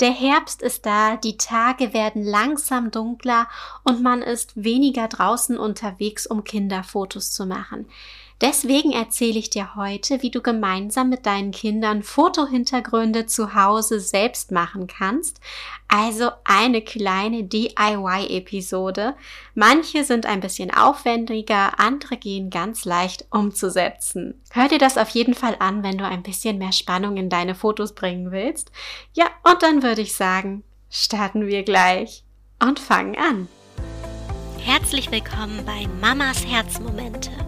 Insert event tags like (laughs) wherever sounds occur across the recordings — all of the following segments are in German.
Der Herbst ist da, die Tage werden langsam dunkler und man ist weniger draußen unterwegs, um Kinderfotos zu machen. Deswegen erzähle ich dir heute, wie du gemeinsam mit deinen Kindern Fotohintergründe zu Hause selbst machen kannst. Also eine kleine DIY-Episode. Manche sind ein bisschen aufwendiger, andere gehen ganz leicht umzusetzen. Hör dir das auf jeden Fall an, wenn du ein bisschen mehr Spannung in deine Fotos bringen willst. Ja, und dann würde ich sagen, starten wir gleich und fangen an. Herzlich willkommen bei Mamas Herzmomente.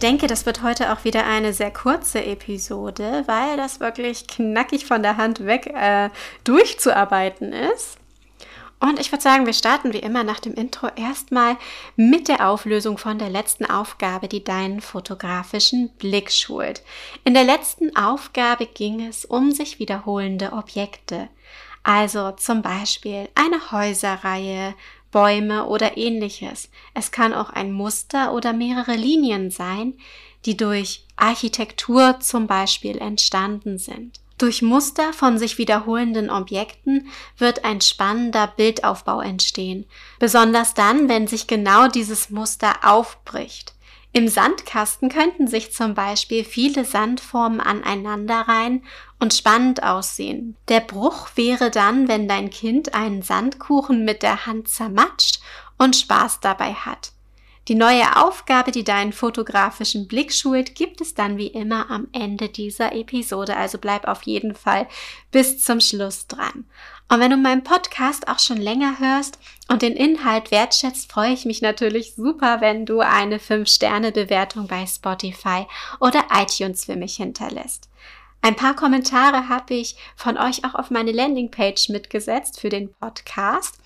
Ich denke, das wird heute auch wieder eine sehr kurze Episode, weil das wirklich knackig von der Hand weg äh, durchzuarbeiten ist. Und ich würde sagen, wir starten wie immer nach dem Intro erstmal mit der Auflösung von der letzten Aufgabe, die deinen fotografischen Blick schult. In der letzten Aufgabe ging es um sich wiederholende Objekte. Also zum Beispiel eine Häuserreihe, Bäume oder ähnliches. Es kann auch ein Muster oder mehrere Linien sein, die durch Architektur zum Beispiel entstanden sind. Durch Muster von sich wiederholenden Objekten wird ein spannender Bildaufbau entstehen, besonders dann, wenn sich genau dieses Muster aufbricht. Im Sandkasten könnten sich zum Beispiel viele Sandformen aneinanderreihen und spannend aussehen. Der Bruch wäre dann, wenn dein Kind einen Sandkuchen mit der Hand zermatscht und Spaß dabei hat. Die neue Aufgabe, die deinen fotografischen Blick schult, gibt es dann wie immer am Ende dieser Episode, also bleib auf jeden Fall bis zum Schluss dran. Und wenn du meinen Podcast auch schon länger hörst und den Inhalt wertschätzt, freue ich mich natürlich super, wenn du eine 5-Sterne-Bewertung bei Spotify oder iTunes für mich hinterlässt. Ein paar Kommentare habe ich von euch auch auf meine Landingpage mitgesetzt für den Podcast.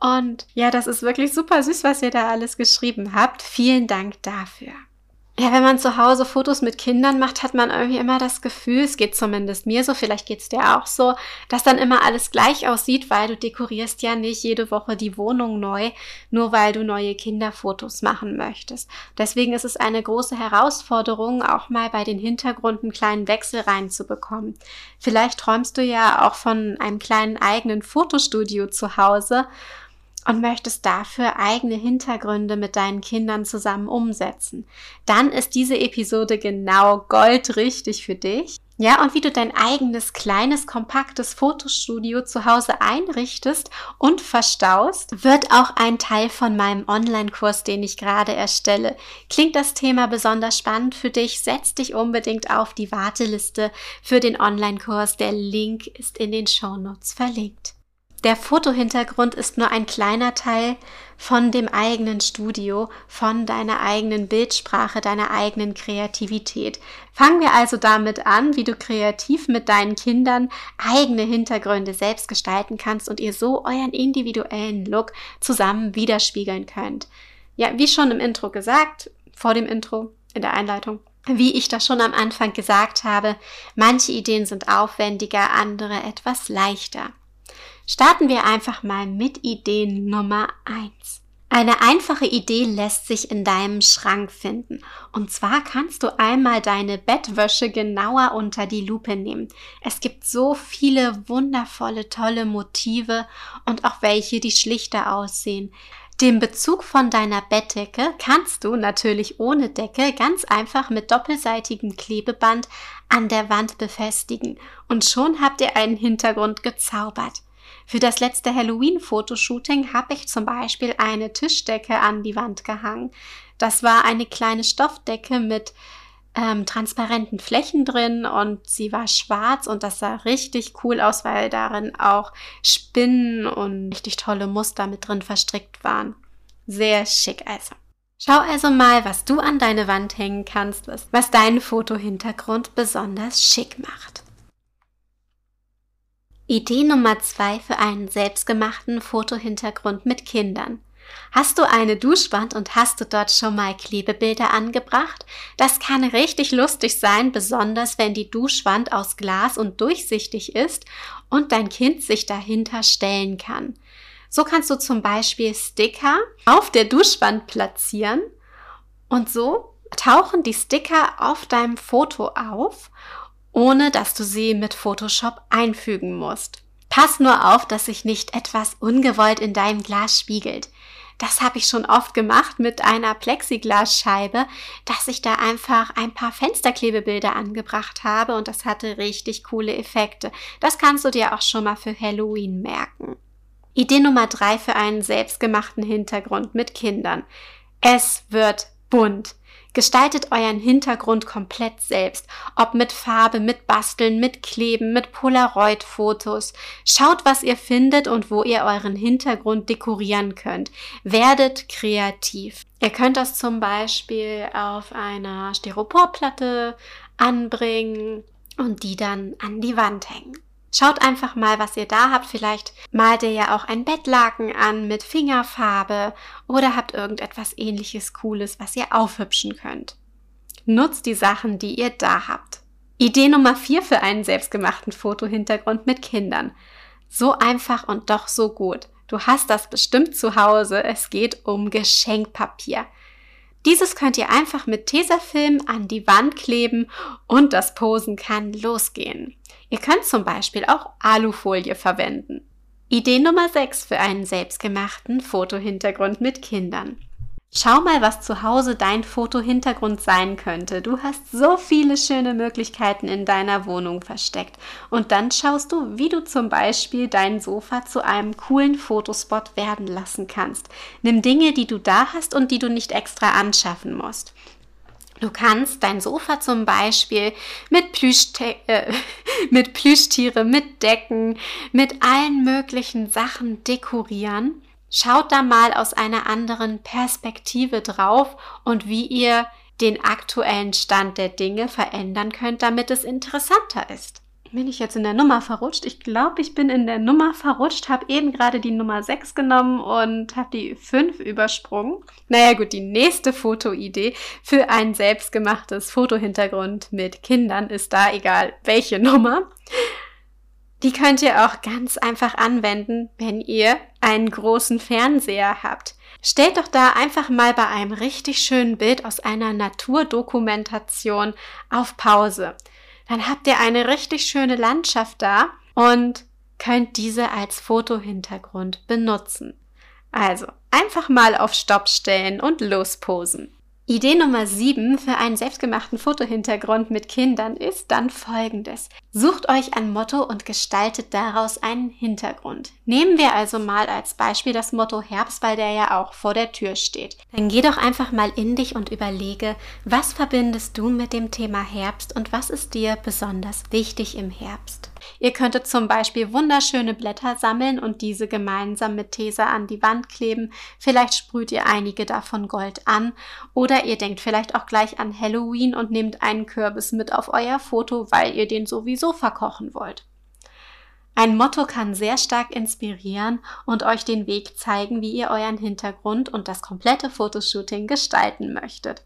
Und ja, das ist wirklich super süß, was ihr da alles geschrieben habt. Vielen Dank dafür. Ja, wenn man zu Hause Fotos mit Kindern macht, hat man irgendwie immer das Gefühl, es geht zumindest mir so, vielleicht geht's dir auch so, dass dann immer alles gleich aussieht, weil du dekorierst ja nicht jede Woche die Wohnung neu, nur weil du neue Kinderfotos machen möchtest. Deswegen ist es eine große Herausforderung, auch mal bei den Hintergründen kleinen Wechsel reinzubekommen. Vielleicht träumst du ja auch von einem kleinen eigenen Fotostudio zu Hause und möchtest dafür eigene Hintergründe mit deinen Kindern zusammen umsetzen, dann ist diese Episode genau goldrichtig für dich. Ja, und wie du dein eigenes kleines, kompaktes Fotostudio zu Hause einrichtest und verstaust, wird auch ein Teil von meinem Online-Kurs, den ich gerade erstelle. Klingt das Thema besonders spannend für dich? Setz dich unbedingt auf die Warteliste für den Online-Kurs. Der Link ist in den Show Notes verlinkt. Der Fotohintergrund ist nur ein kleiner Teil von dem eigenen Studio, von deiner eigenen Bildsprache, deiner eigenen Kreativität. Fangen wir also damit an, wie du kreativ mit deinen Kindern eigene Hintergründe selbst gestalten kannst und ihr so euren individuellen Look zusammen widerspiegeln könnt. Ja, wie schon im Intro gesagt, vor dem Intro, in der Einleitung, wie ich das schon am Anfang gesagt habe, manche Ideen sind aufwendiger, andere etwas leichter. Starten wir einfach mal mit Idee Nummer eins. Eine einfache Idee lässt sich in deinem Schrank finden. Und zwar kannst du einmal deine Bettwäsche genauer unter die Lupe nehmen. Es gibt so viele wundervolle, tolle Motive und auch welche, die schlichter aussehen. Den Bezug von deiner Bettdecke kannst du natürlich ohne Decke ganz einfach mit doppelseitigem Klebeband an der Wand befestigen und schon habt ihr einen Hintergrund gezaubert. Für das letzte Halloween-Fotoshooting habe ich zum Beispiel eine Tischdecke an die Wand gehangen. Das war eine kleine Stoffdecke mit ähm, transparenten Flächen drin und sie war schwarz und das sah richtig cool aus, weil darin auch Spinnen und richtig tolle Muster mit drin verstrickt waren. Sehr schick also. Schau also mal, was du an deine Wand hängen kannst, was deinen Fotohintergrund besonders schick macht. Idee Nummer zwei für einen selbstgemachten Fotohintergrund mit Kindern. Hast du eine Duschwand und hast du dort schon mal Klebebilder angebracht? Das kann richtig lustig sein, besonders wenn die Duschwand aus Glas und durchsichtig ist und dein Kind sich dahinter stellen kann. So kannst du zum Beispiel Sticker auf der Duschwand platzieren und so tauchen die Sticker auf deinem Foto auf, ohne dass du sie mit Photoshop einfügen musst. Pass nur auf, dass sich nicht etwas ungewollt in deinem Glas spiegelt. Das habe ich schon oft gemacht mit einer Plexiglasscheibe, dass ich da einfach ein paar Fensterklebebilder angebracht habe und das hatte richtig coole Effekte. Das kannst du dir auch schon mal für Halloween merken. Idee Nummer drei für einen selbstgemachten Hintergrund mit Kindern. Es wird bunt. Gestaltet euren Hintergrund komplett selbst, ob mit Farbe, mit Basteln, mit Kleben, mit Polaroid-Fotos. Schaut, was ihr findet und wo ihr euren Hintergrund dekorieren könnt. Werdet kreativ. Ihr könnt das zum Beispiel auf einer Styroporplatte anbringen und die dann an die Wand hängen. Schaut einfach mal, was ihr da habt. Vielleicht malt ihr ja auch ein Bettlaken an mit Fingerfarbe oder habt irgendetwas ähnliches Cooles, was ihr aufhübschen könnt. Nutzt die Sachen, die ihr da habt. Idee Nummer vier für einen selbstgemachten Fotohintergrund mit Kindern. So einfach und doch so gut. Du hast das bestimmt zu Hause. Es geht um Geschenkpapier. Dieses könnt ihr einfach mit Tesafilm an die Wand kleben und das Posen kann losgehen. Ihr könnt zum Beispiel auch Alufolie verwenden. Idee Nummer 6 für einen selbstgemachten Fotohintergrund mit Kindern. Schau mal, was zu Hause dein Fotohintergrund sein könnte. Du hast so viele schöne Möglichkeiten in deiner Wohnung versteckt. Und dann schaust du, wie du zum Beispiel dein Sofa zu einem coolen Fotospot werden lassen kannst. Nimm Dinge, die du da hast und die du nicht extra anschaffen musst. Du kannst dein Sofa zum Beispiel mit, Plüschte äh, (laughs) mit Plüschtiere, mit Decken, mit allen möglichen Sachen dekorieren. Schaut da mal aus einer anderen Perspektive drauf und wie ihr den aktuellen Stand der Dinge verändern könnt, damit es interessanter ist bin ich jetzt in der Nummer verrutscht? Ich glaube, ich bin in der Nummer verrutscht, habe eben gerade die Nummer 6 genommen und habe die 5 übersprungen. Naja gut, die nächste Fotoidee für ein selbstgemachtes Fotohintergrund mit Kindern ist da egal welche Nummer. Die könnt ihr auch ganz einfach anwenden, wenn ihr einen großen Fernseher habt. Stellt doch da einfach mal bei einem richtig schönen Bild aus einer Naturdokumentation auf Pause dann habt ihr eine richtig schöne Landschaft da und könnt diese als Fotohintergrund benutzen. Also einfach mal auf Stopp stellen und losposen. Idee Nummer 7 für einen selbstgemachten Fotohintergrund mit Kindern ist dann folgendes. Sucht euch ein Motto und gestaltet daraus einen Hintergrund. Nehmen wir also mal als Beispiel das Motto Herbst, weil der ja auch vor der Tür steht. Dann geh doch einfach mal in dich und überlege, was verbindest du mit dem Thema Herbst und was ist dir besonders wichtig im Herbst? Ihr könntet zum Beispiel wunderschöne Blätter sammeln und diese gemeinsam mit Tesa an die Wand kleben. Vielleicht sprüht ihr einige davon Gold an oder ihr denkt vielleicht auch gleich an Halloween und nehmt einen Kürbis mit auf euer Foto, weil ihr den sowieso verkochen wollt. Ein Motto kann sehr stark inspirieren und euch den Weg zeigen, wie ihr euren Hintergrund und das komplette Fotoshooting gestalten möchtet.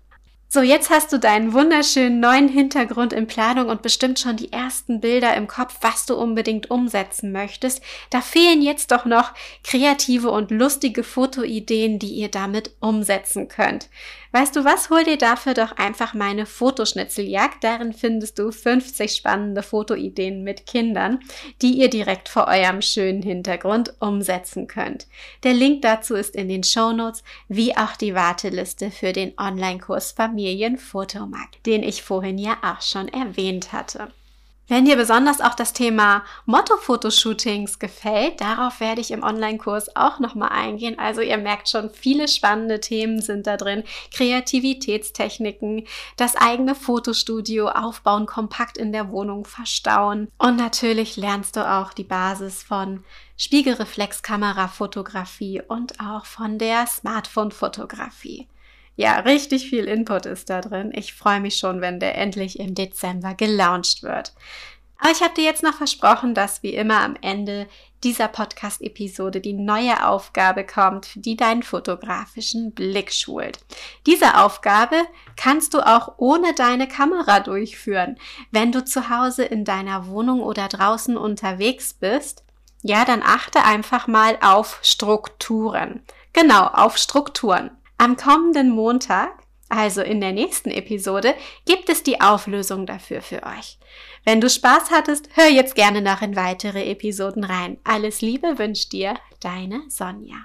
So, jetzt hast du deinen wunderschönen neuen Hintergrund in Planung und bestimmt schon die ersten Bilder im Kopf, was du unbedingt umsetzen möchtest. Da fehlen jetzt doch noch kreative und lustige Fotoideen, die ihr damit umsetzen könnt. Weißt du was? Hol dir dafür doch einfach meine Fotoschnitzeljagd. Darin findest du 50 spannende Fotoideen mit Kindern, die ihr direkt vor eurem schönen Hintergrund umsetzen könnt. Der Link dazu ist in den Show Notes, wie auch die Warteliste für den Online-Kurs Familienfotomarkt, den ich vorhin ja auch schon erwähnt hatte. Wenn dir besonders auch das Thema Motto-Fotoshootings gefällt, darauf werde ich im Online-Kurs auch nochmal eingehen. Also ihr merkt schon, viele spannende Themen sind da drin. Kreativitätstechniken, das eigene Fotostudio aufbauen, kompakt in der Wohnung verstauen. Und natürlich lernst du auch die Basis von Spiegelreflexkamera-Fotografie und auch von der Smartphone-Fotografie. Ja, richtig viel Input ist da drin. Ich freue mich schon, wenn der endlich im Dezember gelauncht wird. Aber ich habe dir jetzt noch versprochen, dass wie immer am Ende dieser Podcast-Episode die neue Aufgabe kommt, die deinen fotografischen Blick schult. Diese Aufgabe kannst du auch ohne deine Kamera durchführen. Wenn du zu Hause in deiner Wohnung oder draußen unterwegs bist, ja, dann achte einfach mal auf Strukturen. Genau, auf Strukturen. Am kommenden Montag also in der nächsten Episode, gibt es die Auflösung dafür für euch. Wenn du Spaß hattest, hör jetzt gerne noch in weitere Episoden rein. Alles Liebe wünscht dir deine Sonja.